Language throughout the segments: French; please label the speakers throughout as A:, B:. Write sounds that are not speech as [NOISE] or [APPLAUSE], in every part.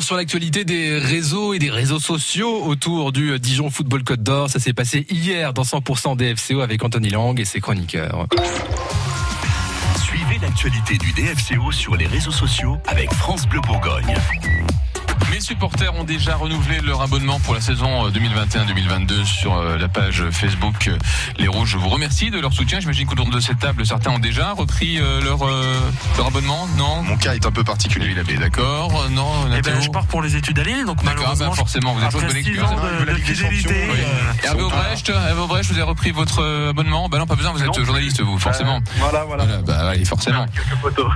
A: Sur l'actualité des réseaux et des réseaux sociaux autour du Dijon Football Côte d'Or. Ça s'est passé hier dans 100% DFCO avec Anthony Lang et ses chroniqueurs.
B: Suivez l'actualité du DFCO sur les réseaux sociaux avec France Bleu Bourgogne.
C: Supporters ont déjà renouvelé leur abonnement pour la saison 2021-2022 euh, sur euh, la page Facebook euh, Les Rouges. Je vous remercie de leur soutien. J'imagine qu'autour de cette table, certains ont déjà repris leur, leur abonnement. Non?
D: Mon cas est un peu particulier.
C: Il d'accord. Non,
E: eh ben, je pars pour les études à Lille, donc bah, malheureusement.
C: forcément, vous êtes
E: après
C: bonne
E: de, de, fidélité.
C: Hervé Aubrecht, Hervé Aubrecht, vous avez repris votre abonnement? Bah non, pas besoin, vous êtes journaliste, vous, forcément.
D: voilà, voilà. voilà
C: bah, allez, forcément.
D: Quelques photos.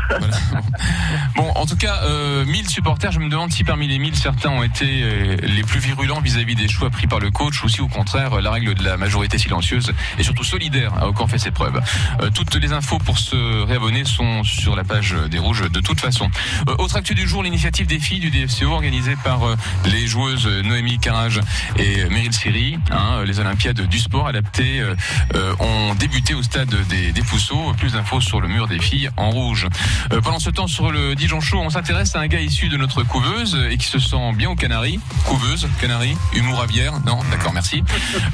C: Bon, en tout cas, 1000 supporters, je me demande si parmi les 1000, certains ont été euh, les plus virulents vis-à-vis des choix pris par le coach ou si au contraire la règle de la majorité silencieuse et surtout solidaire a encore fait ses preuves. Euh, toutes les infos pour se réabonner sont sur la page des Rouges de toute façon. Euh, autre actu du jour, l'initiative des filles du DFCO organisée par les joueuses Noémie Carrage et Meryl Siri. Hein, les Olympiades du sport adaptées ont débuté au stade des, des Pousseaux. Plus d'infos sur le mur des filles en rouge. pendant ce temps, sur le Dijon Show, on s'intéresse à un gars issu de notre couveuse et qui se sent bien au Canaries, couveuse, Canaries, humour à bière. Non, d'accord, merci.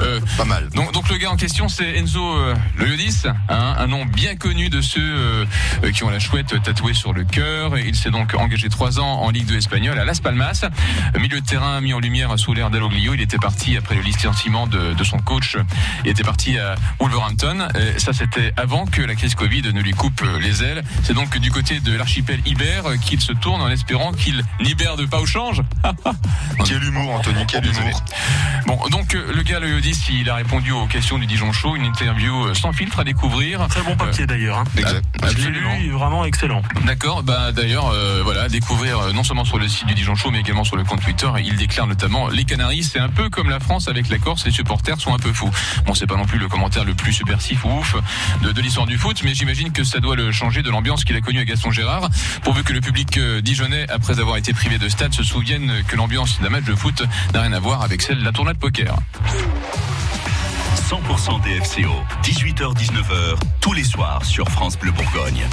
D: Euh, Pas mal.
C: Donc, donc le gars en question, c'est Enzo euh, Loyodis, hein, un nom bien connu de ceux euh, qui ont la chouette tatouée sur le cœur. Il s'est donc engagé trois ans en Ligue 2 espagnole à Las Palmas. Milieu de terrain mis en lumière sous l'air d'Aloglio. Il était parti après le licenciement de, de, son coach. Il était parti à Wolverhampton. Et ça, c'était avant que la crise Covid ne lui coupe les ailes. C'est donc du côté de l'archipel Iber qu'il se tourne en espérant qu'il n'hiberde pas au [LAUGHS]
D: quel humour, Anthony, quel humour.
C: Bon, donc euh, le gars, le Yodis, il a répondu aux questions du Dijon Show, une interview euh, sans filtre à découvrir.
E: Très bon papier d'ailleurs. Hein.
C: Exact.
E: Absolument. Lu, vraiment excellent.
C: D'accord. Bah d'ailleurs, euh, voilà, découvrir non seulement sur le site du Dijon Show, mais également sur le compte Twitter. Il déclare notamment les Canaries, c'est un peu comme la France avec la Corse. Les supporters sont un peu fous. Bon, c'est pas non plus le commentaire le plus subversif ou ouf de, de l'histoire du foot, mais j'imagine que ça doit le changer de l'ambiance qu'il a connue à Gaston Gérard, pourvu que le public dijonnais, après avoir été privé de stade, se souvienne que l'ambiance d'un match de foot n'a rien à voir avec celle de la tournée de poker.
B: 100% DFCO, 18h-19h, tous les soirs sur France Bleu Bourgogne.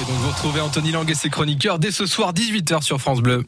A: Et donc vous retrouvez Anthony Lang et ses chroniqueurs dès ce soir 18h sur France Bleu.